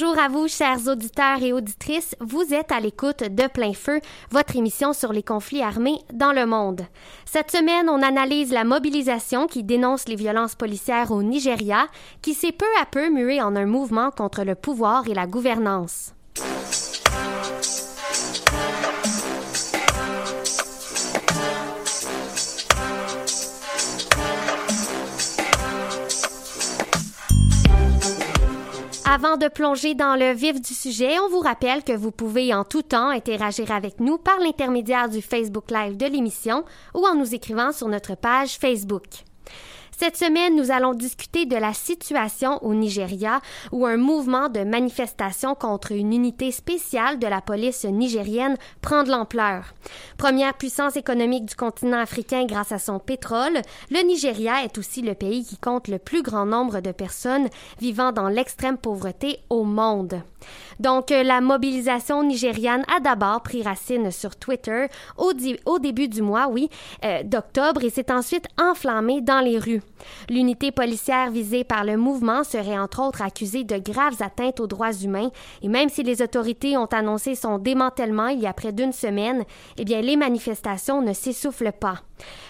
Bonjour à vous, chers auditeurs et auditrices. Vous êtes à l'écoute de Plein Feu, votre émission sur les conflits armés dans le monde. Cette semaine, on analyse la mobilisation qui dénonce les violences policières au Nigeria, qui s'est peu à peu mué en un mouvement contre le pouvoir et la gouvernance. Avant de plonger dans le vif du sujet, on vous rappelle que vous pouvez en tout temps interagir avec nous par l'intermédiaire du Facebook Live de l'émission ou en nous écrivant sur notre page Facebook. Cette semaine, nous allons discuter de la situation au Nigeria où un mouvement de manifestation contre une unité spéciale de la police nigérienne prend de l'ampleur. Première puissance économique du continent africain grâce à son pétrole, le Nigeria est aussi le pays qui compte le plus grand nombre de personnes vivant dans l'extrême pauvreté au monde. Donc, euh, la mobilisation nigériane a d'abord pris racine sur Twitter au, début du mois, oui, euh, d'octobre et s'est ensuite enflammée dans les rues. L'unité policière visée par le mouvement serait entre autres accusée de graves atteintes aux droits humains et même si les autorités ont annoncé son démantèlement il y a près d'une semaine, eh bien les manifestations ne s'essoufflent pas.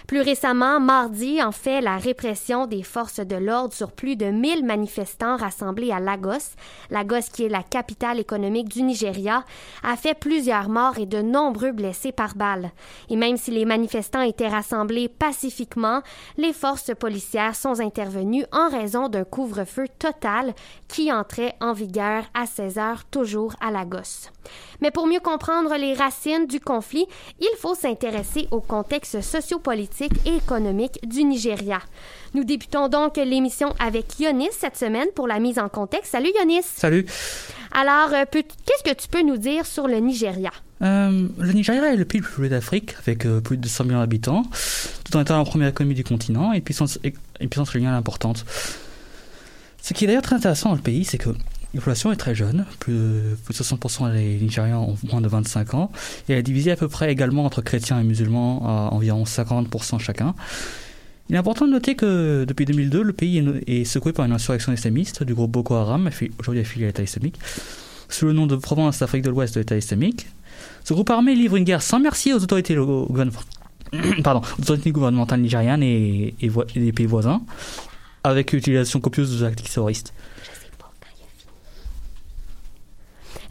Plus récemment, mardi, en fait, la répression des forces de l'ordre sur plus de 1000 manifestants rassemblés à Lagos, Lagos qui est la capitale économique du Nigeria, a fait plusieurs morts et de nombreux blessés par balles. Et même si les manifestants étaient rassemblés pacifiquement, les forces policières sont intervenues en raison d'un couvre-feu total qui entrait en vigueur à 16 heures toujours à Lagos. Mais pour mieux comprendre les racines du conflit, il faut s'intéresser au contexte sociopolitique et économique du Nigeria. Nous débutons donc l'émission avec Yonis cette semaine pour la mise en contexte. Salut Yonis. Salut. Alors, euh, qu'est-ce que tu peux nous dire sur le Nigeria? Euh, le Nigeria est le pays le plus peuplé d'Afrique, avec euh, plus de 100 millions d'habitants, tout en étant la première économie du continent et puissance, une puissance coloniale importante. Ce qui est d'ailleurs très intéressant dans le pays, c'est que la est très jeune, plus de, 60% des Nigérians ont moins de 25 ans, et elle est divisée à peu près également entre chrétiens et musulmans à environ 50% chacun. Il est important de noter que depuis 2002, le pays est, secoué par une insurrection islamiste du groupe Boko Haram, aujourd'hui affilié à l'État islamique, sous le nom de Province d'Afrique de l'Ouest de l'État islamique. Ce groupe armé livre une guerre sans merci aux autorités, gouvernementales nigérianes et, des pays voisins, avec l'utilisation copieuse de tactiques terroristes.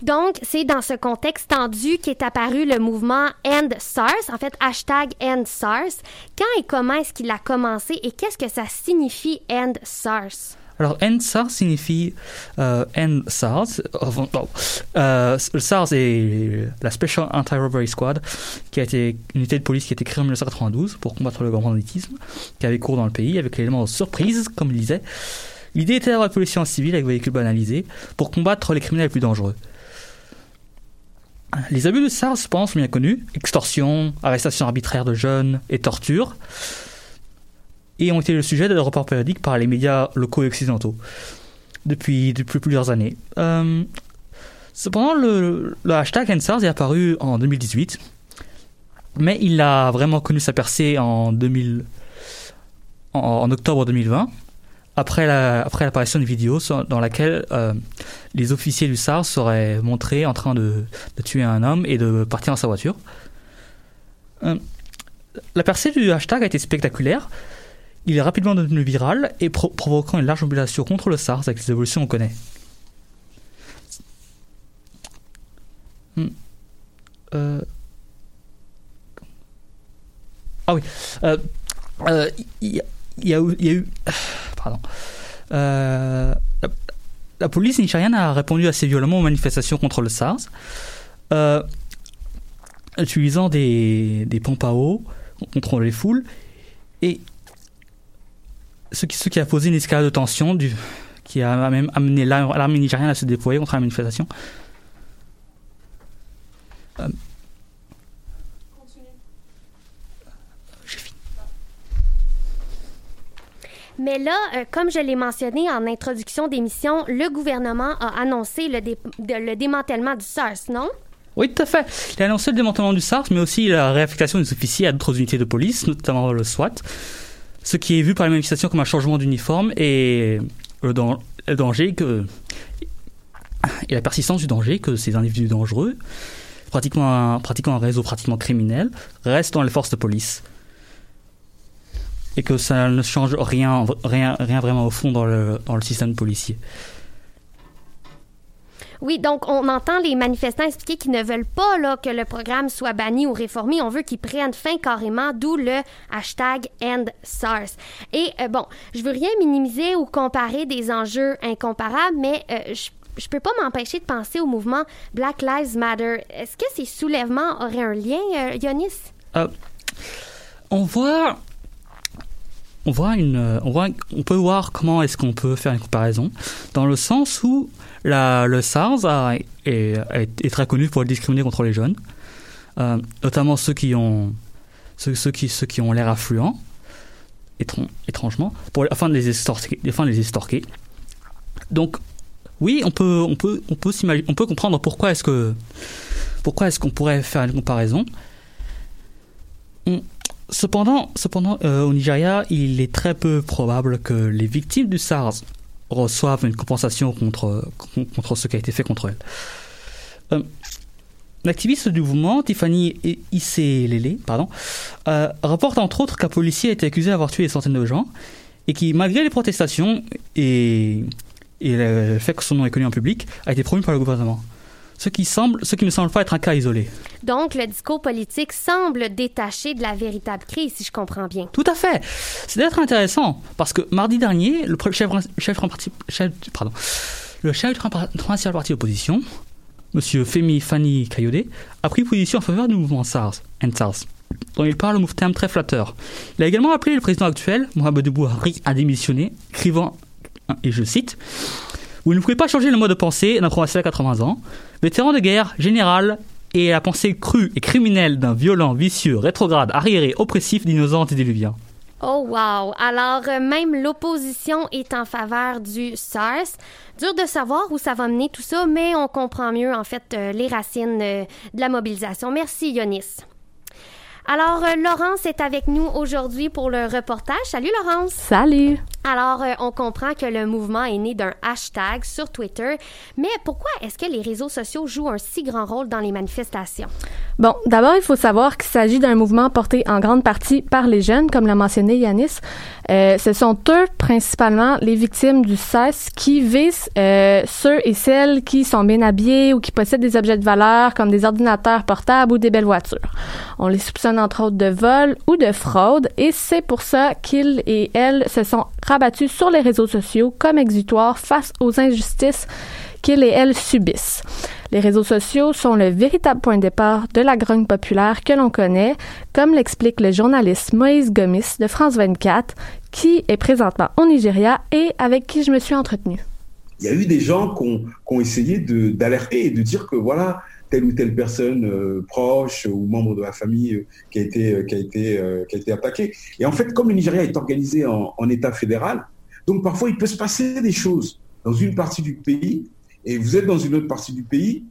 Donc, c'est dans ce contexte tendu qu'est apparu le mouvement End SARS, en fait, hashtag End SARS. Quand et comment est-ce qu'il a commencé et qu'est-ce que ça signifie End SARS? Alors, NSARS signifie euh, NSARS. Euh, le SARS est la Special Anti-Robbery Squad, qui a été une unité de police qui a été créée en 1992 pour combattre le grand banditisme, qui avait cours dans le pays avec l'élément de surprise, comme il disait. L'idée était d'avoir une police en civil avec véhicules banalisés pour combattre les criminels les plus dangereux. Les abus de SARS, je sont bien connus extorsion, arrestation arbitraire de jeunes et torture et ont été le sujet de reports périodiques par les médias locaux et occidentaux depuis, plusieurs années. Euh, cependant, le, hashtag NSARS est apparu en 2018, mais il a vraiment connu sa percée en, 2000, en, octobre 2020, après la, l'apparition d'une vidéo dans laquelle euh, les officiers du SARS seraient montrés en train de, tuer un homme et de partir dans sa voiture. Euh, la percée du hashtag a été spectaculaire. Il est rapidement devenu viral et provoquant une large mobilisation contre le SARS avec les évolutions qu'on connaît. Hmm. Euh. Ah oui. Il y, a eu. Pardon. La, police nigériane a répondu assez violemment aux manifestations contre le SARS, utilisant des, des pompes à eau contre les foules. Et ce qui, a posé une escalade de tension qui a même amené l'armée nigériane à se déployer contre la manifestation. Euh, Mais là, euh, comme je l'ai mentionné en introduction d'émission, le gouvernement a annoncé le, le démantèlement du SARS, non? Oui, tout à fait. Il a annoncé le démantèlement du SARS, mais aussi la réaffectation des officiers à d'autres unités de police, notamment le SWAT ce qui est vu par les manifestations comme un changement d'uniforme et le, danger que et la persistance du danger que ces individus dangereux, pratiquement un, pratiquement un réseau pratiquement criminel, restent dans les forces de police et que ça ne change rien, rien, rien vraiment au fond dans le, dans le système policier. Oui, donc on entend les manifestants expliquer qu'ils ne veulent pas là, que le programme soit banni ou réformé. On veut qu'ils prennent fin carrément, d'où le hashtag EndSARS. Et euh, bon, je veux rien minimiser ou comparer des enjeux incomparables, mais euh, je je peux pas m'empêcher de penser au mouvement Black Lives Matter. Est-ce que ces soulèvements auraient un lien, euh, Yonis? on voit on voit une, on voit, on peut voir comment est-ce qu'on peut faire une comparaison dans le sens où la, le SARS a, est, très connu pour discriminer contre les jeunes, euh, notamment ceux qui ont ceux, ceux qui ceux qui ont l'air affluents, étrangement, afin de les estorquer, afin de les estorquer. Donc oui, on peut on peut on peut on peut comprendre pourquoi est-ce que pourquoi est-ce qu'on pourrait faire une comparaison. Cependant, euh, au Nigeria, il est très peu probable que les victimes du SARS reçoivent une compensation contre, contre ce qui a été fait contre elles. Euh, L'activiste du mouvement, Tiffany Isselele, pardon, euh, rapporte entre autres qu'un policier a été accusé d'avoir tué des centaines de gens et qui, malgré les protestations et, et le fait que son nom est connu en public, a été promu par le gouvernement ce qui, semble, ce qui ne semble pas être un cas isolé. Donc, le discours politique semble détaché de la véritable crise, si je comprends bien. Tout à fait. C'est d'être intéressant, parce que mardi dernier, le chef, chef, chef, pardon, le chef du principal parti d'opposition, M. Femi Fani Kayode, a pris position en faveur du mouvement SARS, SARS, dont il parle au terme très flatteur. Il a également appelé le président actuel, Mohamed Bouhari, à démissionner, écrivant, et je cite, vous ne pouvez pas changer le mode de pensée d'un provincial à 80 ans. Vétéran de guerre, général, et la pensée crue et criminelle d'un violent, vicieux, rétrograde, arriéré, oppressif, d'innocent et déluvien. Oh wow! Alors, euh, même l'opposition est en faveur du SARS. Dur de savoir où ça va mener tout ça, mais on comprend mieux, en fait, euh, les racines euh, de la mobilisation. Merci, Yonis. Alors, euh, Laurence est avec nous aujourd'hui pour le reportage. Salut, Laurence. Salut. Alors, euh, on comprend que le mouvement est né d'un hashtag sur Twitter, mais pourquoi est-ce que les réseaux sociaux jouent un si grand rôle dans les manifestations? Bon, d'abord, il faut savoir qu'il s'agit d'un mouvement porté en grande partie par les jeunes, comme l'a mentionné Yanis. Euh, ce sont eux, principalement, les victimes du CES qui visent euh, ceux et celles qui sont bien habillés ou qui possèdent des objets de valeur, comme des ordinateurs portables ou des belles voitures. On les soupçonne, entre autres, de vol ou de fraude, et c'est pour ça qu'ils et elles se sont rabattus sur les réseaux sociaux comme exutoire face aux injustices qu'ils et elles subissent. Les réseaux sociaux sont le véritable point de départ de la grogne populaire que l'on connaît, comme l'explique le journaliste Moïse Gomis de France 24, qui est présentement au Nigeria et avec qui je me suis entretenu. Il y a eu des gens qui ont, essayé d'alerter et de dire que voilà, telle ou telle personne euh, proche ou membre de la famille euh, qui, a été, euh, qui, a été, qui a été attaquée. Et en fait, comme le Nigeria est organisé en, en État fédéral, donc parfois il peut se passer des choses dans une partie du pays et vous êtes dans une autre partie du pays,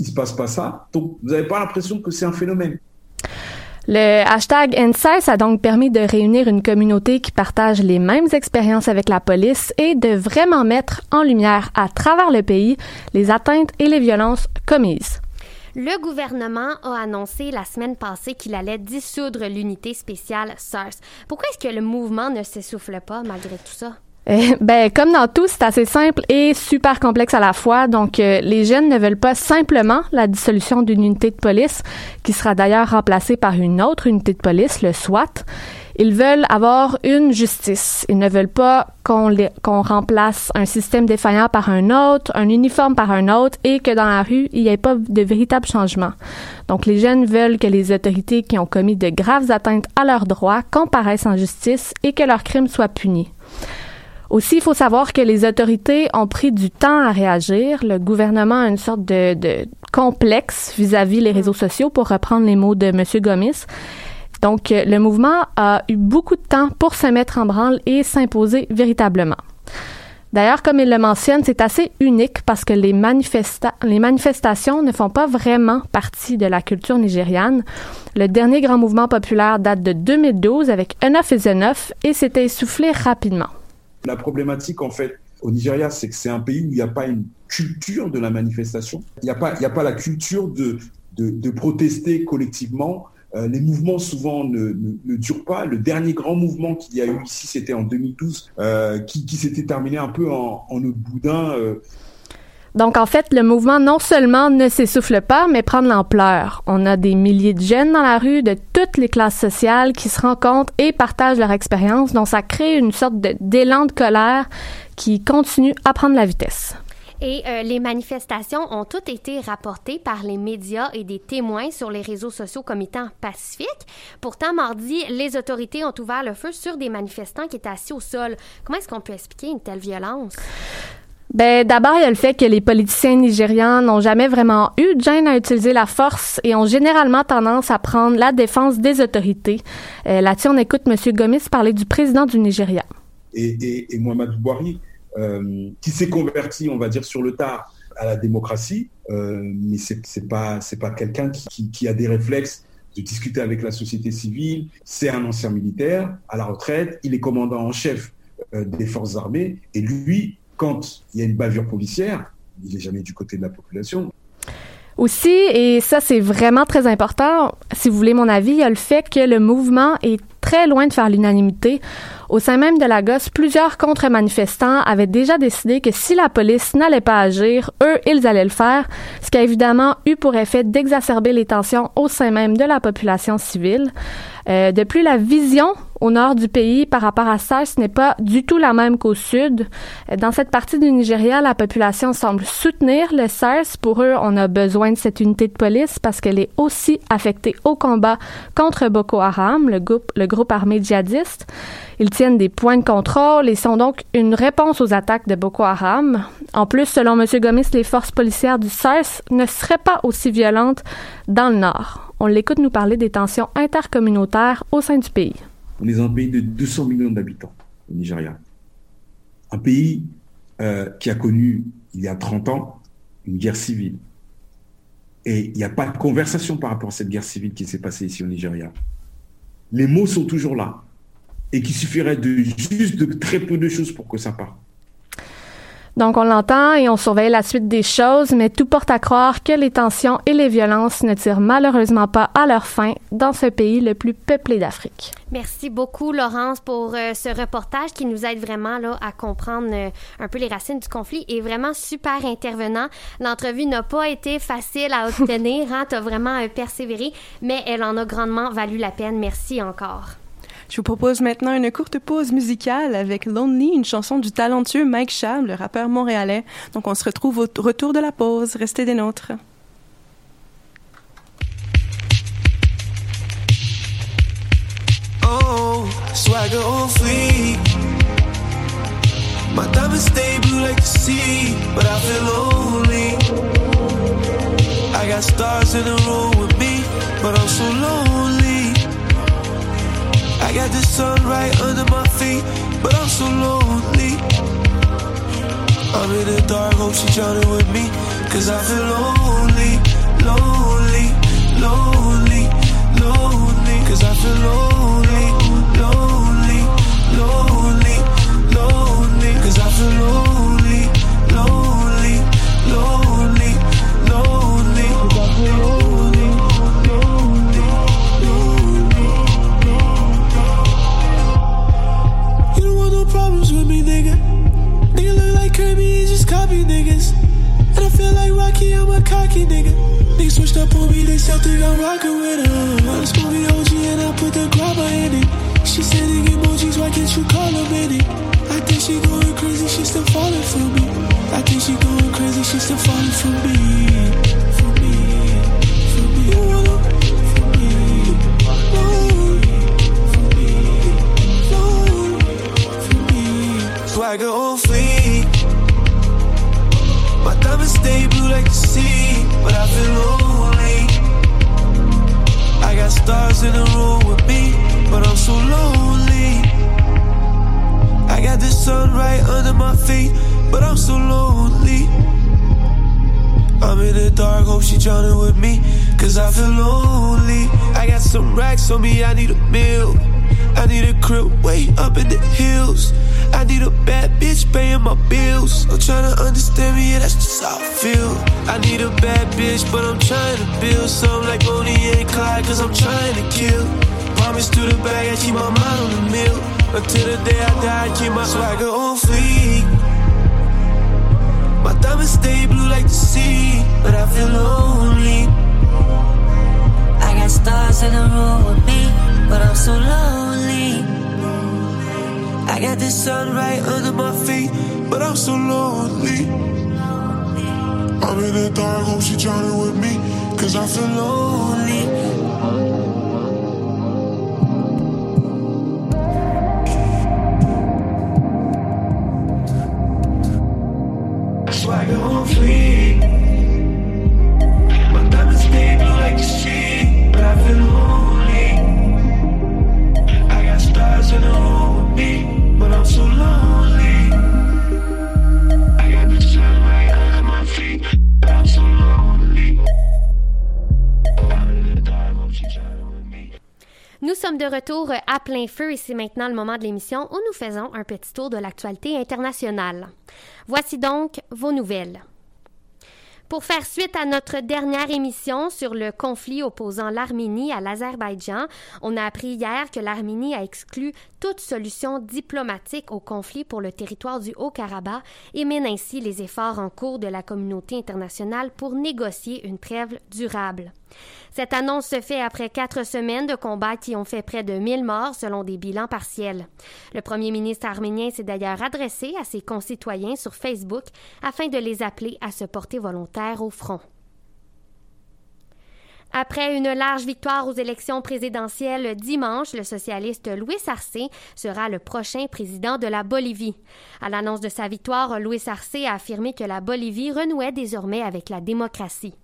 il se passe pas ça, donc vous n'avez pas l'impression que c'est un phénomène. Le hashtag NSICE a donc permis de réunir une communauté qui partage les mêmes expériences avec la police et de vraiment mettre en lumière à travers le pays les atteintes et les violences commises. Le gouvernement a annoncé la semaine passée qu'il allait dissoudre l'unité spéciale SARS. Pourquoi est-ce que le mouvement ne s'essouffle pas malgré tout ça? Eh, ben, comme dans tout, c'est assez simple et super complexe à la fois. Donc, euh, les jeunes ne veulent pas simplement la dissolution d'une unité de police, qui sera d'ailleurs remplacée par une autre unité de police, le SWAT. Ils veulent avoir une justice. Ils ne veulent pas qu'on remplace un système défaillant par un autre, un uniforme par un autre et que dans la rue, il n'y ait pas de véritable changement. Donc, les jeunes veulent que les autorités qui ont commis de graves atteintes à leurs droits comparaissent en justice et que leurs crimes soient punis. Aussi, il faut savoir que les autorités ont pris du temps à réagir. Le gouvernement a une sorte de, complexe vis-à-vis les réseaux sociaux, pour reprendre les mots de M. Gomis. Donc, euh, le mouvement a eu beaucoup de temps pour se mettre en branle et s'imposer véritablement. D'ailleurs, comme il le mentionne, c'est assez unique parce que les, manifestations ne font pas vraiment partie de la culture nigériane. Le dernier grand mouvement populaire date de 2012 avec Enough is Enough et s'est essoufflé rapidement. La problématique, en fait, au Nigeria, c'est que c'est un pays où il n'y a pas une culture de la manifestation. Il n'y a, pas, la culture de, protester collectivement. Euh, les mouvements souvent ne, ne, durent pas. Le dernier grand mouvement qu'il y a eu ici, c'était en 2012, euh, qui, qui s'était terminé un peu en, en boudin. Euh, donc, en fait, le mouvement non seulement ne s'essouffle pas, mais prend de l'ampleur. On a des milliers de jeunes dans la rue de toutes les classes sociales qui se rencontrent et partagent leur expérience. Donc, ça crée une sorte d'élan de, colère qui continue à prendre la vitesse. Et euh, les manifestations ont toutes été rapportées par les médias et des témoins sur les réseaux sociaux comme étant pacifiques. Pourtant, mardi, les autorités ont ouvert le feu sur des manifestants qui étaient assis au sol. Comment est-ce qu'on peut expliquer une telle violence? Ben, d'abord, il y a le fait que les politiciens nigérians n'ont jamais vraiment eu de gêne à utiliser la force et ont généralement tendance à prendre la défense des autorités. Euh, Là-dessus, on écoute M. Gomis parler du président du Nigeria. Et, et, et Mohamed Bouhari, euh, qui s'est converti, on va dire, sur le tard à la démocratie, euh, mais c'est pas pas quelqu'un qui, a des réflexes de discuter avec la société civile. C'est un ancien militaire à la retraite. Il est commandant en chef euh, des forces armées et lui quand il y a une bavure policière, il n'est jamais du côté de la population. Aussi, et ça c'est vraiment très important, si vous voulez mon avis, il y a le fait que le mouvement est très loin de faire l'unanimité. Au sein même de la gosse, plusieurs contre-manifestants avaient déjà décidé que si la police n'allait pas agir, eux, ils allaient le faire, ce qui a évidemment eu pour effet d'exacerber les tensions au sein même de la population civile. Euh, de plus, la vision au nord du pays par rapport à ça, ce n'est pas du tout la même qu'au sud. Euh, dans cette partie du Nigeria, la population semble soutenir le SARS. Pour eux, on a besoin de cette unité de police parce qu'elle est aussi affectée au combat contre Boko Haram, le groupe, le groupe armé djihadiste. Ils tiennent des points de contrôle et sont donc une réponse aux attaques de Boko Haram. En plus, selon M. Gomis, les forces policières du SARS ne seraient pas aussi violentes dans le nord. On l'écoute nous parler des tensions intercommunautaires au sein du pays. On est un pays de 200 millions d'habitants au Nigeria. Un pays euh, qui a connu, il y a 30 ans, une guerre civile. Et il n'y a pas de conversation par rapport à cette guerre civile qui s'est passée ici au Nigeria. Les mots sont toujours là et qu'il suffirait de juste de très peu de choses pour que ça parte. Donc, on l'entend et on surveille la suite des choses, mais tout porte à croire que les tensions et les violences ne tirent malheureusement pas à leur fin dans ce pays le plus peuplé d'Afrique. Merci beaucoup, Laurence, pour euh, ce reportage qui nous aide vraiment là, à comprendre euh, un peu les racines du conflit et vraiment super intervenant. L'entrevue n'a pas été facile à obtenir, hein, tu as vraiment euh, persévéré, mais elle en a grandement valu la peine. Merci encore. Je vous propose maintenant une courte pause musicale avec Lonely, une chanson du talentueux Mike Chab, le rappeur montréalais. Donc on se retrouve au retour de la pause. Restez des nôtres. Oh, swagger feel lonely. I got stars in the room with me, but I'm so lonely. Got the sun right under my feet, but I'm so lonely. I'm in the dark, hope she drowning with me, cause I feel lonely, lonely, lonely, lonely, cause I feel lonely, I'm a cocky nigga. Niggas switched up on me, they think I'm rockin' with her. I just me OG and I put the grabber in it. She sending emojis, why can't you call in it? I think she going crazy, she still falling for me. I think she going crazy, she still falling for me. For me, for Diamonds stay blue like the sea, but I feel lonely. I got stars in the room with me, but I'm so lonely. I got the sun right under my feet, but I'm so lonely. I'm in the dark, hope she drowning with me, cause I feel lonely. I got some racks on me, I need a meal. I need a crib way up in the hills. I need a bad bitch paying my bills. I'm trying to understand me, yeah, that's just how I feel. I need a bad bitch, but I'm trying to build something like Bonnie and Clyde, cause I'm trying to kill. Promise to the bag, I keep my mind on the mill. Until the day I die, I keep my swagger on fleek. My diamonds stay blue like the sea, but I feel lonely. I got stars in the room with me, but I'm so lonely. I got the sun right under my feet, but I'm so lonely. I'm in the dark, hope she drowning with me, cause I feel lonely. Swagger on fleek. My diamonds stay blue like the sea, but I feel lonely. Nous sommes de retour à plein feu et c'est maintenant le moment de l'émission où nous faisons un petit tour de l'actualité internationale. Voici donc vos nouvelles. Pour faire suite à notre dernière émission sur le conflit opposant l'Arménie à l'Azerbaïdjan, on a appris hier que l'Arménie a exclu toute solution diplomatique au conflit pour le territoire du Haut-Karabakh et mène ainsi les efforts en cours de la communauté internationale pour négocier une trêve durable. Cette annonce se fait après quatre semaines de combats qui ont fait près de 1000 morts selon des bilans partiels. Le premier ministre arménien s'est d'ailleurs adressé à ses concitoyens sur Facebook afin de les appeler à se porter au front. Après une large victoire aux élections présidentielles dimanche, le socialiste Luis Arce sera le prochain président de la Bolivie. À l'annonce de sa victoire, Luis Arce a affirmé que la Bolivie renouait désormais avec la démocratie.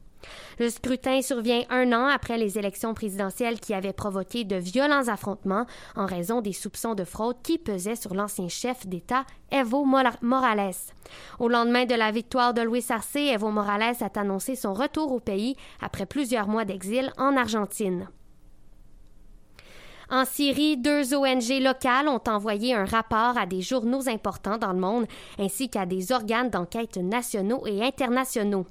Le scrutin survient un an après les élections présidentielles qui avaient provoqué de violents affrontements en raison des soupçons de fraude qui pesaient sur l'ancien chef d'État Evo Morales. Au lendemain de la victoire de Luis Arce, Evo Morales a annoncé son retour au pays après plusieurs mois d'exil en Argentine. En Syrie, deux ONG locales ont envoyé un rapport à des journaux importants dans le monde ainsi qu'à des organes d'enquête nationaux et internationaux.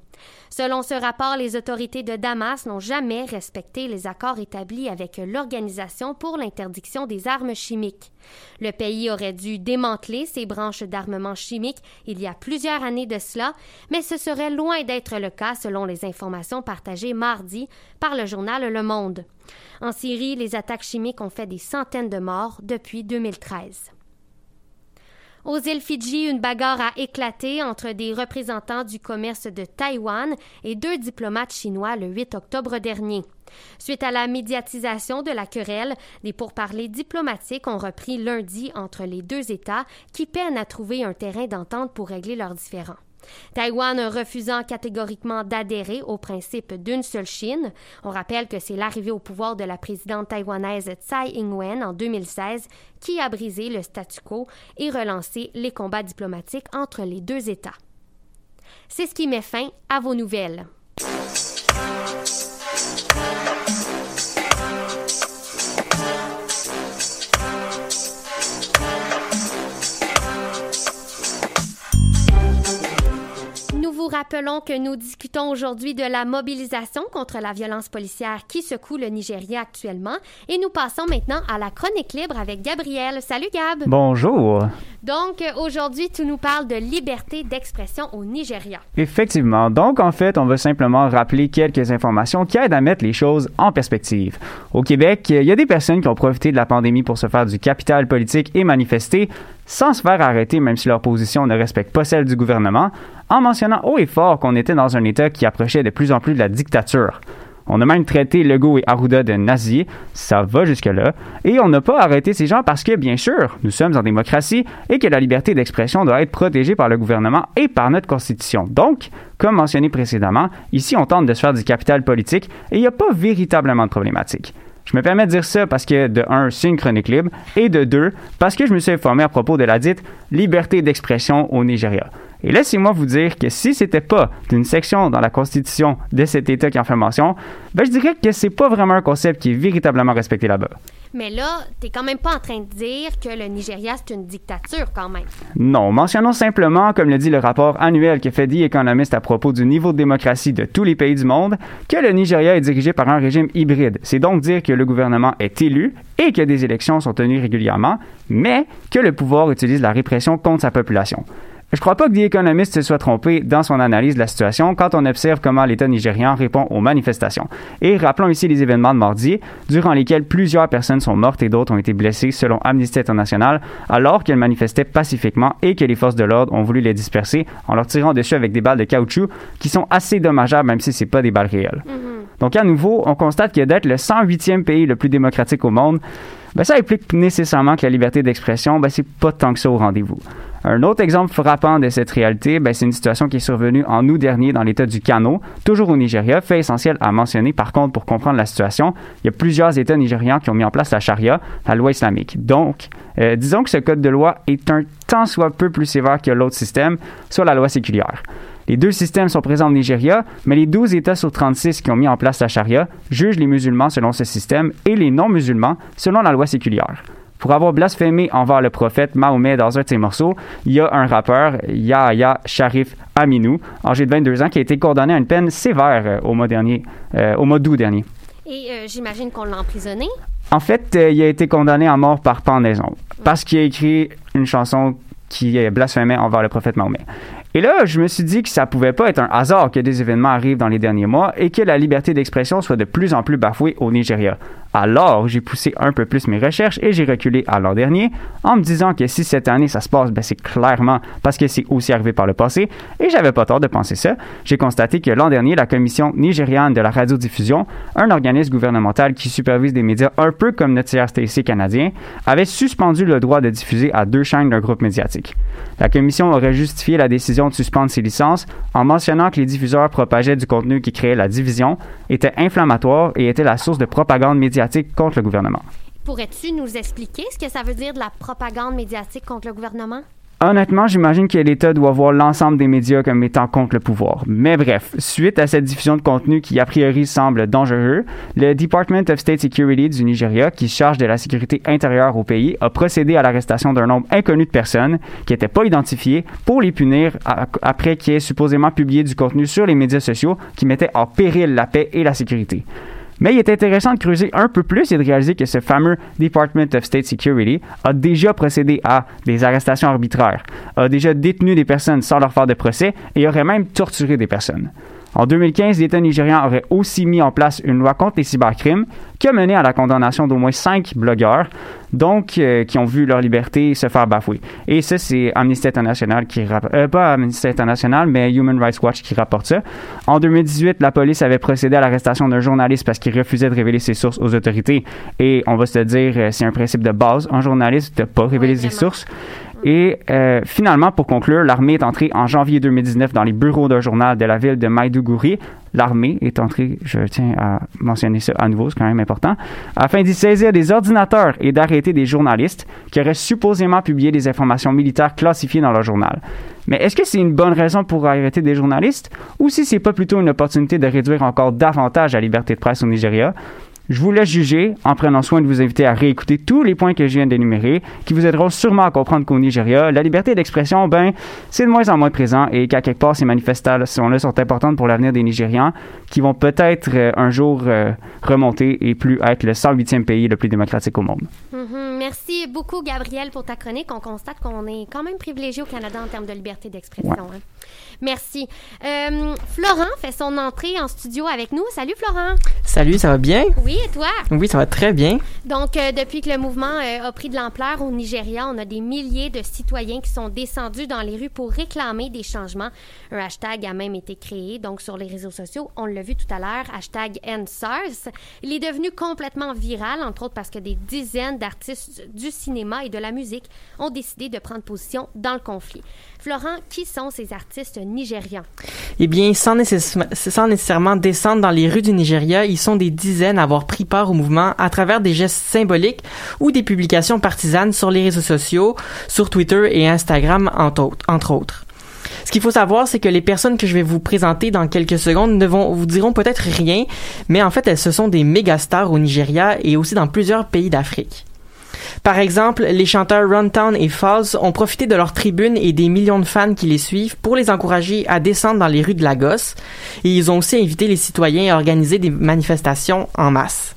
Selon ce rapport, les autorités de Damas n'ont jamais respecté les accords établis avec l'Organisation pour l'interdiction des armes chimiques. Le pays aurait dû démanteler ses branches d'armement chimique il y a plusieurs années de cela, mais ce serait loin d'être le cas selon les informations partagées mardi par le journal Le Monde. En Syrie, les attaques chimiques ont fait des centaines de morts depuis 2013. Aux îles Fidji, une bagarre a éclaté entre des représentants du commerce de Taïwan et deux diplomates chinois le 8 octobre dernier. Suite à la médiatisation de la querelle, des pourparlers diplomatiques ont repris lundi entre les deux États qui peinent à trouver un terrain d'entente pour régler leurs différends. Taïwan refusant catégoriquement d'adhérer au principe d'une seule Chine. On rappelle que c'est l'arrivée au pouvoir de la présidente taïwanaise Tsai Ing-wen en 2016 qui a brisé le statu quo et relancé les combats diplomatiques entre les deux États. C'est ce qui met fin à vos nouvelles. Rappelons que nous discutons aujourd'hui de la mobilisation contre la violence policière qui secoue le Nigeria actuellement et nous passons maintenant à la chronique libre avec Gabriel. Salut Gab. Bonjour. Donc euh, aujourd'hui, tu nous parles de liberté d'expression au Nigeria. Effectivement. Donc, en fait, on va simplement rappeler quelques informations qui aident à mettre les choses en perspective. Au Québec, il y a des personnes qui ont profité de la pandémie pour se faire du capital politique et manifester sans se faire arrêter même si leur position ne respecte pas celle du gouvernement, en mentionnant haut et fort qu'on était dans un État qui approchait de plus en plus de la dictature. On a même traité Legault et Arruda de nazis, ça va jusque-là, et on n'a pas arrêté ces gens parce que, bien sûr, nous sommes en démocratie et que la liberté d'expression doit être protégée par le gouvernement et par notre Constitution. Donc, comme mentionné précédemment, ici on tente de se faire du capital politique et il n'y a pas véritablement de problématique. Je me permets de dire ça parce que, de un, c'est une chronique libre, et de deux, parce que je me suis informé à propos de la dite liberté d'expression au Nigeria. Et laissez-moi vous dire que si c'était pas d'une section dans la Constitution de cet État qui en fait mention, ben je dirais que c'est pas vraiment un concept qui est véritablement respecté là-bas. Mais là, t'es quand même pas en train de dire que le Nigeria, c'est une dictature quand même. Non, mentionnons simplement, comme le dit le rapport annuel que fait The Economist à propos du niveau de démocratie de tous les pays du monde, que le Nigeria est dirigé par un régime hybride. C'est donc dire que le gouvernement est élu et que des élections sont tenues régulièrement, mais que le pouvoir utilise la répression contre sa population. Je crois pas que The Economist se soit trompé dans son analyse de la situation quand on observe comment l'État nigérian répond aux manifestations. Et rappelons ici les événements de mardi, durant lesquels plusieurs personnes sont mortes et d'autres ont été blessées selon Amnesty International, alors qu'elles manifestaient pacifiquement et que les forces de l'ordre ont voulu les disperser en leur tirant dessus avec des balles de caoutchouc qui sont assez dommageables même si c'est pas des balles réelles. Donc à nouveau, on constate que d'être le 108e pays le plus démocratique au monde, ben, ça implique nécessairement que la liberté d'expression, ben, c'est pas tant que ça au rendez-vous. Un autre exemple frappant de cette réalité, ben, c'est une situation qui est survenue en août dernier dans l'État du Kano, toujours au Nigeria, fait essentiel à mentionner par contre pour comprendre la situation. Il y a plusieurs États nigérians qui ont mis en place la charia, la loi islamique. Donc, euh, disons que ce code de loi est un tant soit peu plus sévère que l'autre système, soit la loi séculière. Les deux systèmes sont présents au Nigeria, mais les 12 États sur 36 qui ont mis en place la charia jugent les musulmans selon ce système et les non-musulmans selon la loi séculière. Pour avoir blasphémé envers le prophète Mahomet dans un de ses morceaux, il y a un rappeur, Yahya Sharif Aminou, âgé de 22 ans, qui a été condamné à une peine sévère euh, au mois, dernier, euh, au mois d'août dernier. Et euh, j'imagine qu'on l'a emprisonné? En fait, euh, il a été condamné à mort par pendaison parce qu'il a écrit une chanson qui blasphémait envers le prophète Mahomet. Et là, je me suis dit que ça pouvait pas être un hasard que des événements arrivent dans les derniers mois et que la liberté d'expression soit de plus en plus bafouée au Nigeria. Alors, j'ai poussé un peu plus mes recherches et j'ai reculé à l'an dernier en me disant que si cette année ça se passe, ben c'est clairement parce que c'est aussi arrivé par le passé et j'avais pas tort de penser ça. J'ai constaté que l'an dernier, la Commission nigériane de la radiodiffusion, un organisme gouvernemental qui supervise des médias un peu comme notre CRTC canadien, avait suspendu le droit de diffuser à deux chaînes d'un groupe médiatique. La Commission aurait justifié la décision de suspendre ses licences en mentionnant que les diffuseurs propageaient du contenu qui créait la division, étaient inflammatoires et étaient la source de propagande médiatique contre le gouvernement. Pourrais-tu nous expliquer ce que ça veut dire de la propagande médiatique contre le gouvernement? Honnêtement, j'imagine que l'État doit voir l'ensemble des médias comme étant contre le pouvoir. Mais bref, suite à cette diffusion de contenu qui a priori semble dangereux, le Department of State Security du Nigeria, qui se charge de la sécurité intérieure au pays, a procédé à l'arrestation d'un nombre inconnu de personnes qui n'étaient pas identifiées pour les punir après qu'ils aient supposément publié du contenu sur les médias sociaux qui mettait en péril la paix et la sécurité. Mais il est intéressant de creuser un peu plus et de réaliser que ce fameux Department of State Security a déjà procédé à des arrestations arbitraires, a déjà détenu des personnes sans leur faire de procès et aurait même torturé des personnes. En 2015, l'État nigérian aurait aussi mis en place une loi contre les cybercrimes qui a mené à la condamnation d'au moins cinq blogueurs, donc euh, qui ont vu leur liberté se faire bafouer. Et ça, c'est Amnesty International qui rapporte, euh, pas Amnesty International, mais Human Rights Watch qui rapporte ça. En 2018, la police avait procédé à l'arrestation d'un journaliste parce qu'il refusait de révéler ses sources aux autorités. Et on va se dire, euh, c'est un principe de base, un journaliste de pas révéler ses sources. Et euh, finalement, pour conclure, l'armée est entrée en janvier 2019 dans les bureaux d'un journal de la ville de Maiduguri. L'armée est entrée, je tiens à mentionner ça à nouveau, c'est quand même important, afin d'y saisir des ordinateurs et d'arrêter des journalistes qui auraient supposément publié des informations militaires classifiées dans leur journal. Mais est-ce que c'est une bonne raison pour arrêter des journalistes ou si c'est pas plutôt une opportunité de réduire encore davantage la liberté de presse au Nigeria? Je vous laisse juger en prenant soin de vous inviter à réécouter tous les points que je viens d'énumérer, qui vous aideront sûrement à comprendre qu'au Nigeria, la liberté d'expression, ben, c'est de moins en moins présent et qu'à quelque part, ces manifestations-là sont importantes pour l'avenir des Nigérians, qui vont peut-être euh, un jour euh, remonter et plus être le 108e pays le plus démocratique au monde. Mhm. Merci beaucoup, Gabriel, pour ta chronique. On constate qu'on est quand même privilégié au Canada en termes de liberté d'expression. hein. Merci. Euh, Florent fait son entrée en studio avec nous. Salut, Florent. Salut, ça va bien? Oui, et toi? Oui, ça va très bien. Donc, euh, depuis que le mouvement euh, a pris de l'ampleur au Nigeria, on a des milliers de citoyens qui sont descendus dans les rues pour réclamer des changements. Un hashtag a même été créé, donc sur les réseaux sociaux. On l'a vu tout à l'heure, hashtag EndSARS. Il est devenu complètement viral, entre autres parce que des dizaines d'artistes du cinéma et de la musique ont décidé de prendre position dans le conflit. Florent, qui sont ces artistes nigérians? Eh bien, sans, nécessairement- descendre dans les rues du Nigeria, ils sont des dizaines à avoir pris part au mouvement à travers des gestes symboliques ou des publications partisanes sur les réseaux sociaux, sur Twitter et Instagram, entre autres. Entre autres. Ce qu'il faut savoir, c'est que les personnes que je vais vous présenter dans quelques secondes ne vont, vous diront peut-être rien, mais en fait, elles ce sont des méga stars au Nigeria et aussi dans plusieurs pays d'Afrique. Par exemple, les chanteurs Runtown et Falls ont profité de leur tribune et des millions de fans qui les suivent pour les encourager à descendre dans les rues de Lagos. Et ils ont aussi invité les citoyens à organiser des manifestations en masse.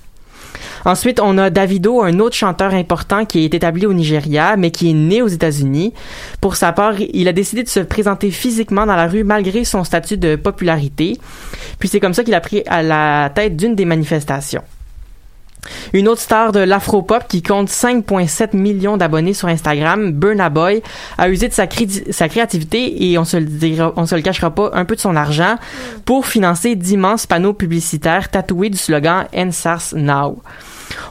Ensuite, on a Davido, un autre chanteur important qui est établi au Nigeria, mais qui est né aux États-Unis. Pour sa part, il a décidé de se présenter physiquement dans la rue malgré son statut de popularité. Puis c'est comme ça qu'il a pris à la tête d'une des manifestations. Une autre star de l'afropop qui compte 5,7 millions d'abonnés sur Instagram, Burna Boy, a usé de sa, cré- sa créativité et on se le dira, on se le cachera pas, un peu de son argent pour financer d'immenses panneaux publicitaires tatoués du slogan NSARS Now.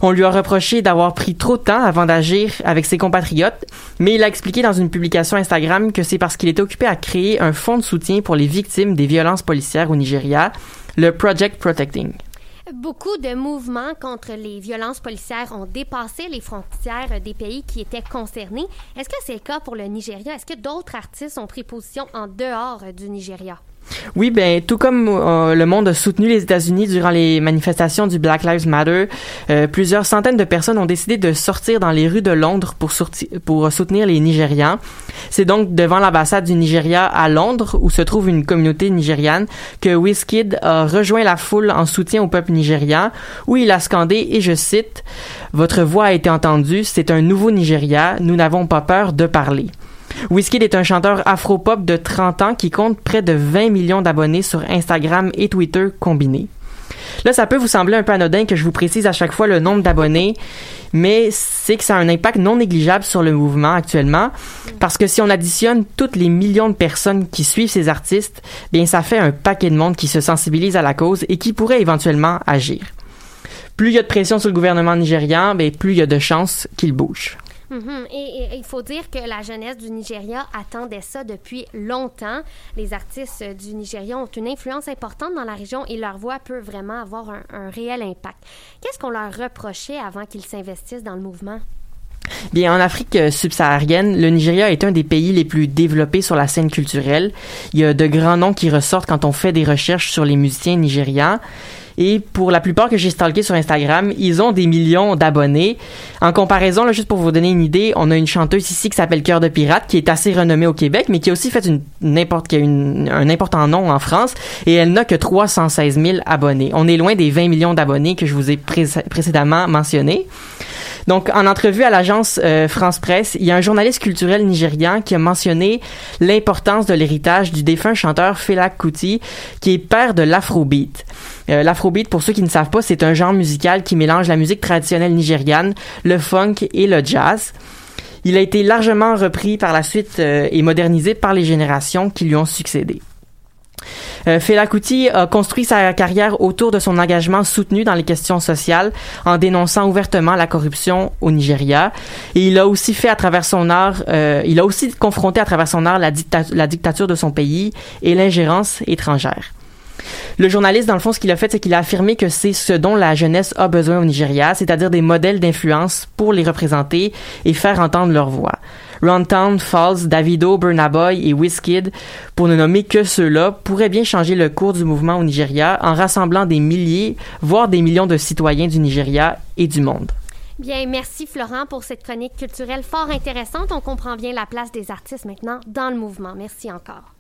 On lui a reproché d'avoir pris trop de temps avant d'agir avec ses compatriotes, mais il a expliqué dans une publication Instagram que c'est parce qu'il était occupé à créer un fonds de soutien pour les victimes des violences policières au Nigeria, le Project Protecting. Beaucoup de mouvements contre les violences policières ont dépassé les frontières des pays qui étaient concernés. Est-ce que c'est le cas pour le Nigeria? Est-ce que d'autres artistes ont pris position en dehors du Nigeria? Oui, ben tout comme euh, le monde a soutenu les États-Unis durant les manifestations du Black Lives Matter, euh, plusieurs centaines de personnes ont décidé de sortir dans les rues de Londres pour, soutenir les Nigérians. C'est donc devant l'ambassade du Nigeria à Londres, où se trouve une communauté nigériane, que Wizkid a rejoint la foule en soutien au peuple nigérian, où il a scandé, et je cite, Votre voix a été entendue, c'est un nouveau Nigeria, nous n'avons pas peur de parler. Wizkid est un chanteur afro-pop de 30 ans qui compte près de 20 millions d'abonnés sur Instagram et Twitter combinés. Là, ça peut vous sembler un peu anodin que je vous précise à chaque fois le nombre d'abonnés, mais c'est que ça a un impact non négligeable sur le mouvement actuellement, parce que si on additionne toutes les millions de personnes qui suivent ces artistes, bien ça fait un paquet de monde qui se sensibilise à la cause et qui pourrait éventuellement agir. Plus il y a de pression sur le gouvernement nigérian, bien plus il y a de chances qu'il bouge. Mhm. Et, il faut dire que la jeunesse du Nigeria attendait ça depuis longtemps. Les artistes du Nigeria ont une influence importante dans la région et leur voix peut vraiment avoir un réel impact. Qu'est-ce qu'on leur reprochait avant qu'ils s'investissent dans le mouvement? Bien, en Afrique euh, subsaharienne, le Nigeria est un des pays les plus développés sur la scène culturelle. Il y a de grands noms qui ressortent quand on fait des recherches sur les musiciens nigérians. Et pour la plupart que j'ai stalké sur Instagram, ils ont des millions d'abonnés. En comparaison, là, juste pour vous donner une idée, on a une chanteuse ici qui s'appelle Cœur de Pirate, qui est assez renommée au Québec, mais qui a aussi fait un important nom en France, et elle n'a que 316 000 abonnés. On est loin des 20 millions d'abonnés que je vous ai pré- précédemment mentionnés. Donc, en entrevue à l'agence euh, France Presse, il y a un journaliste culturel nigérian qui a mentionné l'importance de l'héritage du défunt chanteur Fela Kuti, qui est père de l'afrobeat. Euh, l'afrobeat, pour ceux qui ne savent pas, c'est un genre musical qui mélange la musique traditionnelle nigériane, le funk et le jazz. Il a été largement repris par la suite euh, et modernisé par les générations qui lui ont succédé. Euh, Fela Kuti a construit sa carrière autour de son engagement soutenu dans les questions sociales en dénonçant ouvertement la corruption au Nigeria. Et il a aussi euh, confronté à travers son art la dictature de son pays et l'ingérence étrangère. Le journaliste, dans le fond, ce qu'il a fait, c'est qu'il a affirmé que c'est ce dont la jeunesse a besoin au Nigeria, c'est-à-dire des modèles d'influence pour les représenter et faire entendre leur voix. Runtown, Falls, Davido, Burna Boy et Wizkid, pour ne nommer que ceux-là, pourraient bien changer le cours du mouvement au Nigeria en rassemblant des milliers, voire des millions de citoyens du Nigeria et du monde. Bien, merci Florent pour cette chronique culturelle fort intéressante. On comprend bien la place des artistes maintenant dans le mouvement. Merci encore.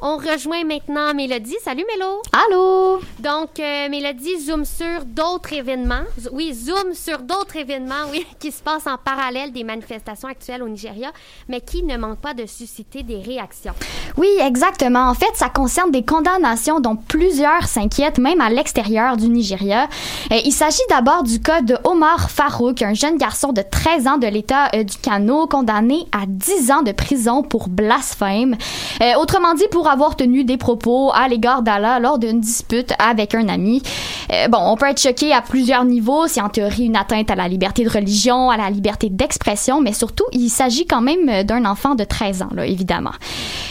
On rejoint maintenant Mélodie. Salut Mélo. Allô? Donc, euh, Mélodie zoom sur d'autres événements. Oui, zoom sur d'autres événements, oui, qui se passent en parallèle des manifestations actuelles au Nigeria, mais qui ne manquent pas de susciter des réactions. Oui, exactement. En fait, ça concerne des condamnations dont plusieurs s'inquiètent, même à l'extérieur du Nigeria. Euh, il s'agit d'abord du cas de Omar Farouk, un jeune garçon de 13 ans de l'État euh, du Kano, condamné à 10 ans de prison pour blasphème. Euh, autrement dit, pour avoir tenu des propos à l'égard d'Allah lors d'une dispute avec un ami. Euh, bon, on peut être choqué à plusieurs niveaux. C'est en théorie une atteinte à la liberté de religion, à la liberté d'expression, mais surtout, il s'agit quand même euh, d'un enfant de 13 ans, évidemment.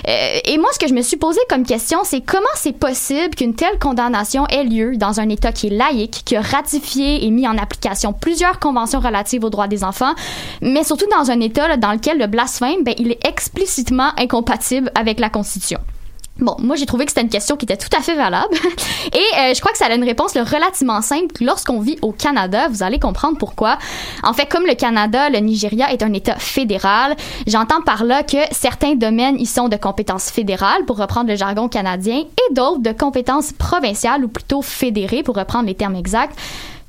Euh, et moi, ce que je me suis posé comme question, c'est comment c'est possible qu'une telle condamnation ait lieu dans un État qui est laïque, qui a ratifié et mis en application plusieurs conventions relatives aux droits des enfants, mais surtout dans un État dans lequel le blasphème, ben, il est explicitement incompatible avec la Constitution. Bon, moi j'ai trouvé que c'était une question qui était tout à fait valable et euh, je crois que ça a une réponse là, relativement simple. Lorsqu'on vit au Canada, vous allez comprendre pourquoi. En fait, comme le Canada, le Nigeria est un État fédéral, j'entends par là que certains domaines y sont de compétences fédérales, pour reprendre le jargon canadien, et d'autres de compétences provinciales ou plutôt fédérées, pour reprendre les termes exacts.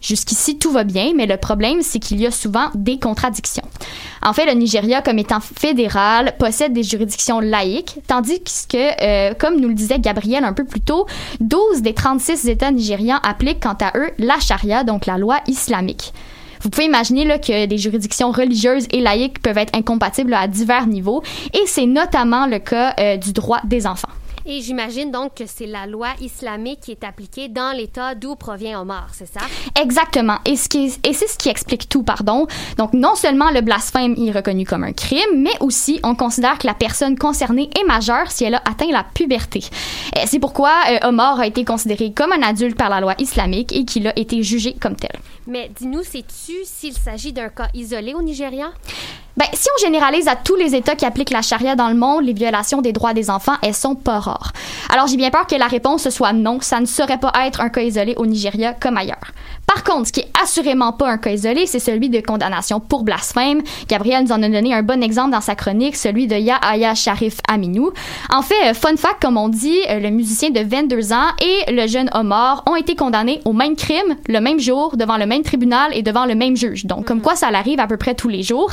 Jusqu'ici, tout va bien, mais le problème, c'est qu'il y a souvent des contradictions. En fait, le Nigeria, comme étant fédéral, possède des juridictions laïques, tandis que, euh, comme nous le disait Gabriel un peu plus tôt, 12 des 36 États nigérians appliquent quant à eux la charia, donc la loi islamique. Vous pouvez imaginer là, que des juridictions religieuses et laïques peuvent être incompatibles à divers niveaux, et c'est notamment le cas euh, du droit des enfants. Et j'imagine donc que c'est la loi islamique qui est appliquée dans l'État d'où provient Omar, c'est ça? Exactement. Et, ce qui est- et c'est ce qui explique tout, pardon. Donc, non seulement le blasphème est reconnu comme un crime, mais aussi on considère que la personne concernée est majeure si elle a atteint la puberté. Euh, C'est pourquoi euh, Omar a été considéré comme un adulte par la loi islamique et qu'il a été jugé comme tel. Mais dis-nous, sais-tu s'il s'agit d'un cas isolé au Nigeria? Ben, si on généralise à tous les États qui appliquent la charia dans le monde, les violations des droits des enfants, elles sont pas rares. Alors, j'ai bien peur que la réponse soit non, ça ne saurait pas être un cas isolé au Nigeria comme ailleurs. Par contre, ce qui est assurément pas un cas isolé, c'est celui de condamnation pour blasphème. Gabriel nous en a donné un bon exemple dans sa chronique, celui de Yahya Sharif Aminou. En fait, euh, fun fact, comme on dit, euh, le musicien de 22 ans et le jeune Omar ont été condamnés au même crime, le même jour, devant le même tribunal et devant le même juge. Donc, comme quoi ça l'arrive à peu près tous les jours.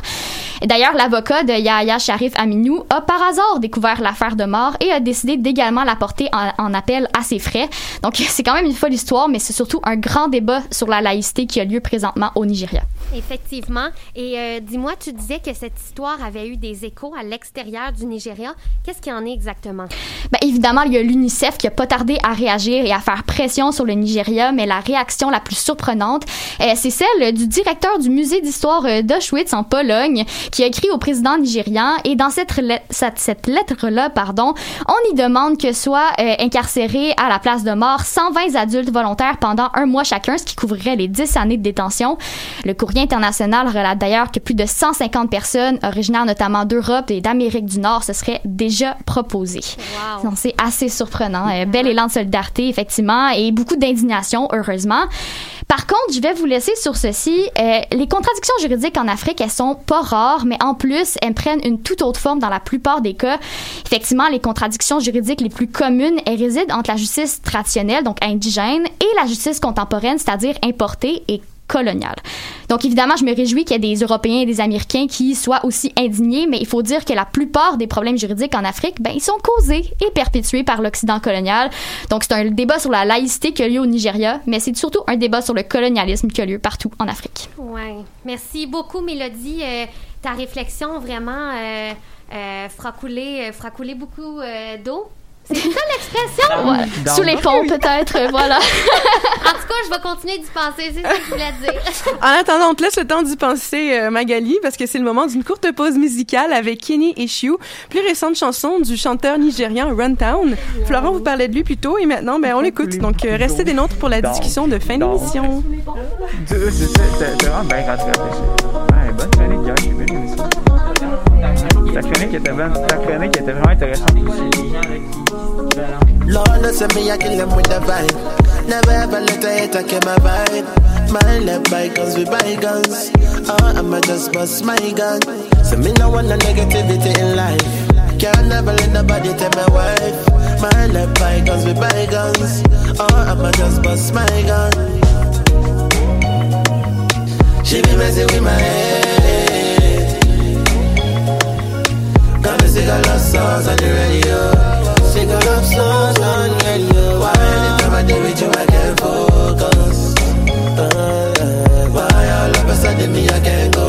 D'ailleurs, l'avocat de Yahya Sharif Aminou a par hasard découvert l'affaire de mort et a décidé d'également la porter en, en appel à ses frais. Donc, c'est quand même une folle histoire, mais c'est surtout un grand débat sur la laïcité qui a lieu présentement au Nigeria. Effectivement. Et euh, dis-moi, tu disais que cette histoire avait eu des échos à l'extérieur du Nigeria. Qu'est-ce qu'il en est exactement? Ben, évidemment, il y a l'UNICEF qui a pas tardé à réagir et à faire pression sur le Nigeria, mais la réaction la plus surprenante, euh, c'est celle du directeur du musée d'histoire euh, d'Auschwitz en Pologne, qui a écrit au président nigérian. Et dans cette, cette, lettre-là, pardon, on y demande que soient euh, incarcérés à la place de mort 120 adultes volontaires pendant un mois chacun, ce qui couvrirait les 10 années de détention. Le courrier international relate d'ailleurs que plus de 150 personnes, originaires notamment d'Europe et d'Amérique du Nord, se seraient déjà proposées. C'est assez surprenant. Euh, bel élan de solidarité, effectivement, et beaucoup d'indignation, heureusement. Par contre, je vais vous laisser sur ceci. Euh, les contradictions juridiques en Afrique, elles sont pas rares, mais en plus, elles prennent une toute autre forme dans la plupart des cas. Effectivement, les contradictions juridiques les plus communes, elles résident entre la justice traditionnelle, donc indigène, et la justice contemporaine, c'est-à-dire importée et coloniale. Donc évidemment, je me réjouis qu'il y ait des Européens et des Américains qui soient aussi indignés, mais il faut dire que la plupart des problèmes juridiques en Afrique, ben, ils sont causés et perpétués par l'Occident colonial. Donc c'est un débat sur la laïcité qui a lieu au Nigeria, mais c'est surtout un débat sur le colonialisme qui a lieu partout en Afrique. Ouais. Merci beaucoup, Mélodie. Euh, ta réflexion vraiment euh, euh, fera, couler, beaucoup d'eau. C'est ça l'expression? Dans- Sous les ponts, peut-être, euh, voilà. en tout cas, je vais continuer d'y penser, c'est ça que je voulais dire. En attendant, on te laisse le temps d'y penser, euh, Magali, parce que c'est le moment d'une courte pause musicale avec Kenny Issue, plus récente chanson du chanteur nigérian Runtown. Florent vous parlait de lui plus tôt et maintenant, ben, on l'écoute. Donc, euh, restez des nôtres pour la discussion de fin d'émission. Ta chronique était bonne. Ta chronique était vraiment intéressante aussi. Lord, no send me, I kill them with the vibe. Never ever let a hater kill my vibe. My left bygones with bygones. Oh, I'ma just bust my gun. So me no want no negativity in life. Can't never let nobody tell my wife. My left bygones with bygones. Oh, I'ma just bust my gun. She be messing with my head. Got me sing a love songs on the radio. Sing a love songs on the radio. Why anytime I do with you, I can't focus. Uh, why all of a sudden me, I can't go?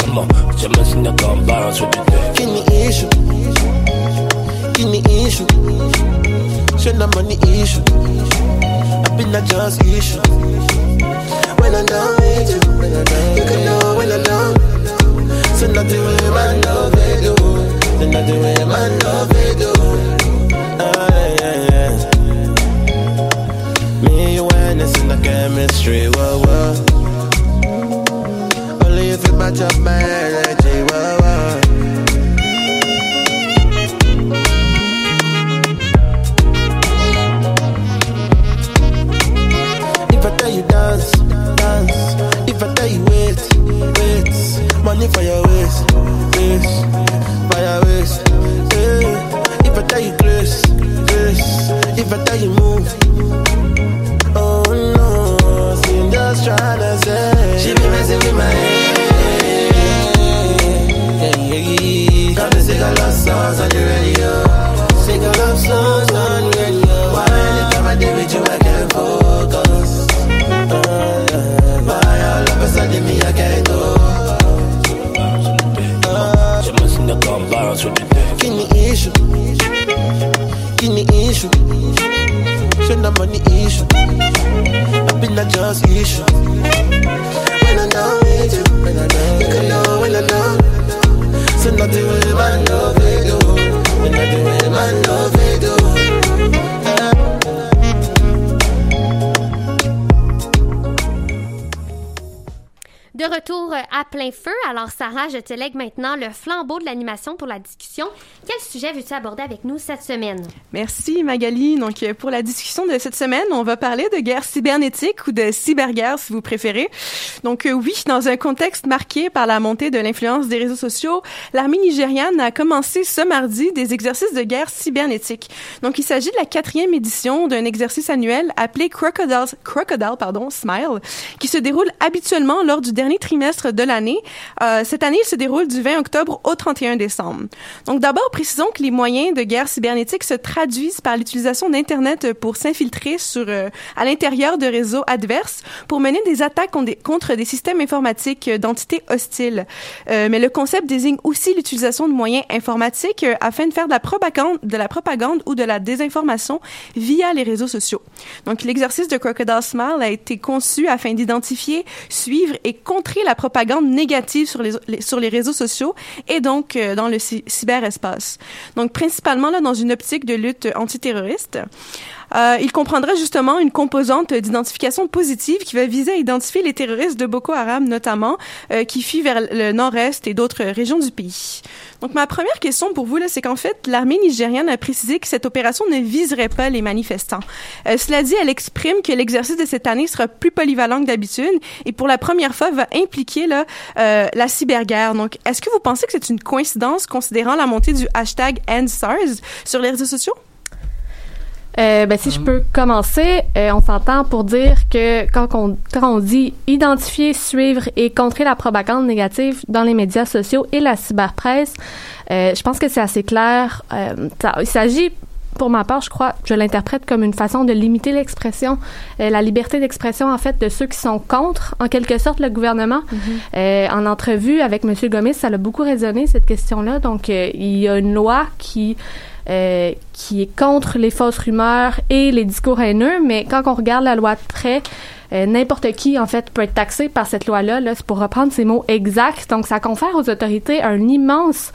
Come on, put your mess in the gun, bounce with the day. Give me issue. Give me issue. Show no money issue. I've been a just issue. When I'm done with you, you can know when I'm done. So nothing with So nothing with my love De retour euh, à plein feu. Alors, Sarah, je te lègue maintenant le flambeau de l'animation pour la discussion. Quel sujet veux-tu aborder avec nous cette semaine? Merci Magali. Donc euh, pour la discussion de cette semaine, on va parler de guerre cybernétique ou de cyberguerre si vous préférez. Donc euh, oui, dans un contexte marqué par la montée de l'influence des réseaux sociaux, l'armée nigériane a commencé ce mardi des exercices de guerre cybernétique. Donc il s'agit de la quatrième édition d'un exercice annuel appelé Crocodile, Crocodile pardon, Smile, qui se déroule habituellement lors du dernier trimestre de l'année. Euh, cette année, se déroule du 20 octobre au 31 décembre. Donc d'abord, précisons que les moyens de guerre cybernétique se traduisent par l'utilisation d'Internet pour s'infiltrer sur euh, à l'intérieur de réseaux adverses pour mener des attaques contre des, systèmes informatiques euh, d'entités hostiles. Mais le concept désigne aussi l'utilisation de moyens informatiques afin de faire de la propagande, de la propagande ou de la désinformation via les réseaux sociaux. Donc l'exercice de Crocodile Smile a été conçu afin d'identifier, suivre et contrer la propagande négative sur les, sur les réseaux sociaux et donc euh, dans le cy- cyberespace. Donc principalement là dans une optique de lutte antiterroriste. Euh, il comprendra justement une composante d'identification positive qui va viser à identifier les terroristes de Boko Haram notamment, euh, qui fuient vers le nord-est et d'autres régions du pays. Donc ma première question pour vous, c'est qu'en fait, l'armée nigériane a précisé que cette opération ne viserait pas les manifestants. Euh, cela dit, elle exprime que l'exercice de cette année sera plus polyvalent que d'habitude et pour la première fois va impliquer euh, la cyberguerre. Donc, est-ce que vous pensez que c'est une coïncidence considérant la montée du hashtag EndSARS sur les réseaux sociaux? Euh, ben, si je peux commencer, euh, on s'entend pour dire que quand on, quand on dit identifier, suivre et contrer la propagande négative dans les médias sociaux et la cyberpresse, euh, je pense que c'est assez clair. Euh, ça- il s'agit pour ma part, je crois, je l'interprète comme une façon de limiter l'expression, euh, la liberté d'expression, en fait, de ceux qui sont contre, en quelque sorte, le gouvernement. Euh, en entrevue avec M. Gomis, ça l'a beaucoup résonné, cette question-là. Donc, euh, il y a une loi qui, euh, qui est contre les fausses rumeurs et les discours haineux, mais quand on regarde la loi de près, euh, n'importe qui, en fait, peut être taxé par cette loi-là. Là, c'est pour reprendre ces mots exacts. Donc, ça confère aux autorités un immense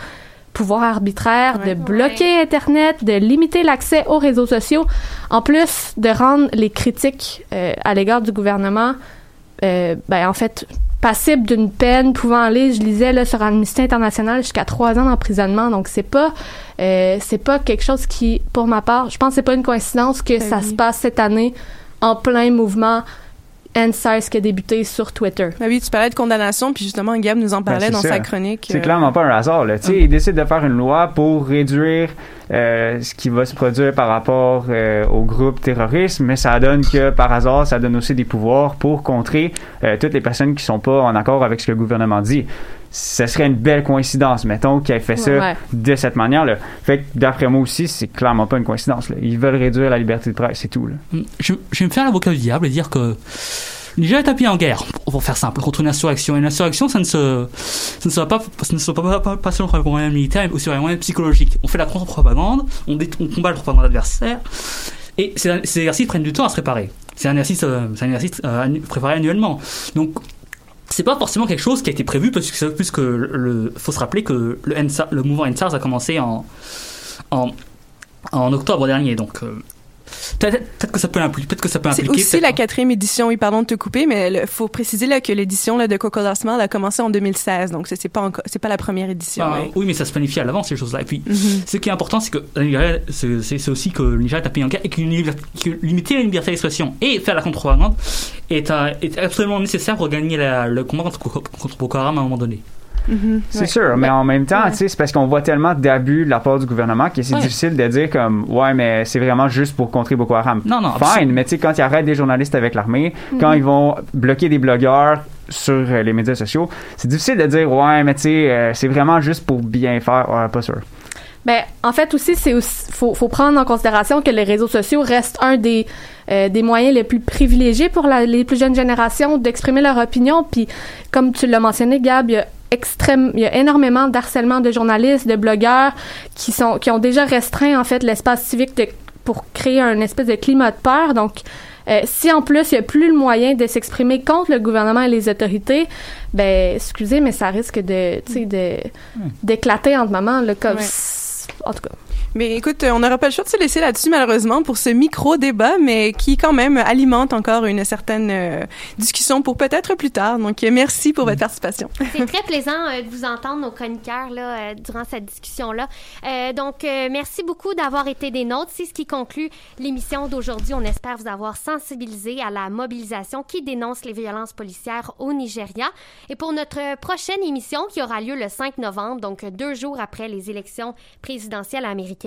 pouvoir arbitraire de bloquer Internet, de limiter l'accès aux réseaux sociaux, en plus de rendre les critiques euh, à l'égard du gouvernement, ben, en fait, passibles d'une peine pouvant aller, je lisais là, sur Amnesty International, jusqu'à trois ans d'emprisonnement. Donc, c'est pas, euh, c'est pas quelque chose qui, pour ma part, je pense que c'est pas une coïncidence que ça se passe cette année en plein mouvement NSARS qui a débuté sur Twitter. Ah oui, tu parlais de condamnation, puis justement, Gab nous en parlait Ben, dans c'est sa chronique. C'est euh, clairement pas un hasard. Là. Tu sais, Ils décident de faire une loi pour réduire euh, ce qui va se produire par rapport euh, au groupe terroriste, mais ça donne que par hasard, ça donne aussi des pouvoirs pour contrer euh, toutes les personnes qui sont pas en accord avec ce que le gouvernement dit. Ce serait une belle coïncidence, mettons, ait fait ça Ouais. de cette manière-là. Fait que d'après moi aussi, c'est clairement pas une coïncidence. Là. Ils veulent réduire la liberté de presse, c'est tout. Là. Je, je vais me faire l'avocat du diable et dire que le Niger est tapis en guerre, pour faire simple, contre une insurrection. Et une insurrection, ça ne se, ça ne se va pas, ça ne se va pas, pas, pas seulement sur les moyens militaires, mais aussi sur les moyens psychologiques. On fait la contre-propagande, on, combat la propagande adversaire, et ces, ces exercices prennent du temps à se préparer. C'est un exercice, euh, c'est un exercice euh, préparé annuellement. Donc, c'est pas forcément quelque chose qui a été prévu, parce que, puisque le, le- faut se rappeler que le, NSAR le mouvement NSARS a commencé en, en, en octobre dernier. Donc, euh, peut-être que ça peut impliquer, peut-être que ça peut C'est impliquer. aussi peut-être- la quatrième édition, oui, pardon de te couper, mais il faut préciser là, que l'édition là, de Coco Smile a commencé en 2016, donc c'est c'est pas encore, c'est pas la première édition. Ah, ouais. Oui, mais ça se planifie à l'avance, ces choses-là. Et puis, Mhm. ce qui est important, c'est que c'est c'est- c'est aussi que le Nigeria est un pays en guerre et que, limiter la liberté d'expression et faire la contre-propagande est, un- est absolument nécessaire pour gagner la- le combat contre, contre Boko Haram à un moment donné. Mhm. C'est sûr, mais en même temps, c'est parce qu'on voit tellement d'abus de la part du gouvernement que c'est Ouais. difficile de dire comme ouais, mais c'est vraiment juste pour contrer Boko Haram. Non, non, Fine, absolument. mais tu sais, quand ils arrêtent des journalistes avec l'armée, Mhm. quand ils vont bloquer des blogueurs sur euh, les médias sociaux, c'est difficile de dire ouais, mais tu sais, euh, c'est vraiment juste pour bien faire. Ouais, pas sûr. Ben, en fait aussi, c'est aussi faut, faut prendre en considération que les réseaux sociaux restent un des euh, des moyens les plus privilégiés pour la- les plus jeunes générations d'exprimer leur opinion. Puis, comme tu l'as mentionné, Gab, il y a extrême, il y a énormément d'harcèlement de journalistes, de blogueurs qui sont qui ont déjà restreint en fait l'espace civique de, pour créer un espèce de climat de peur. Donc euh, si en plus il n'y a plus le moyen de s'exprimer contre le gouvernement et les autorités, ben excusez, mais ça risque de, tu sais, de d'éclater en ce moment, là, comme Ouais. en tout cas. Mais écoute, on n'aura pas le choix de se laisser là-dessus malheureusement pour ce micro-débat, mais qui quand même alimente encore une certaine euh, discussion pour peut-être plus tard. Donc merci pour votre participation. C'est très plaisant euh, de vous entendre, nos chroniqueurs, là, euh, durant cette discussion-là. Donc, merci beaucoup d'avoir été des nôtres. C'est ce qui conclut l'émission d'aujourd'hui. On espère vous avoir sensibilisé à la mobilisation qui dénonce les violences policières au Nigeria. Et pour notre prochaine émission, qui aura lieu le 5 novembre, donc deux jours après les élections présidentielles américaines,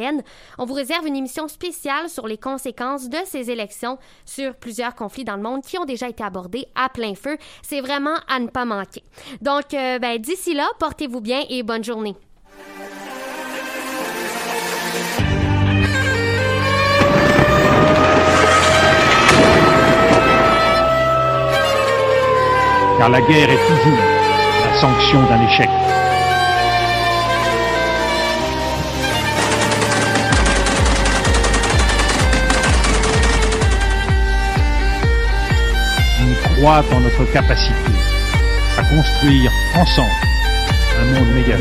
on vous réserve une émission spéciale sur les conséquences de ces élections sur plusieurs conflits dans le monde qui ont déjà été abordés à plein feu. C'est vraiment à ne pas manquer. Donc, euh, ben, d'ici là, portez-vous bien et bonne journée. car la guerre est toujours la sanction d'un échec. Croit en notre capacité à construire ensemble un monde méga.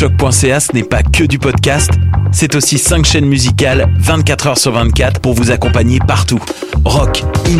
choc.ca ce n'est pas que du podcast C'est aussi 5 chaînes musicales 24 heures sur 24 pour vous accompagner partout. Rock, indie,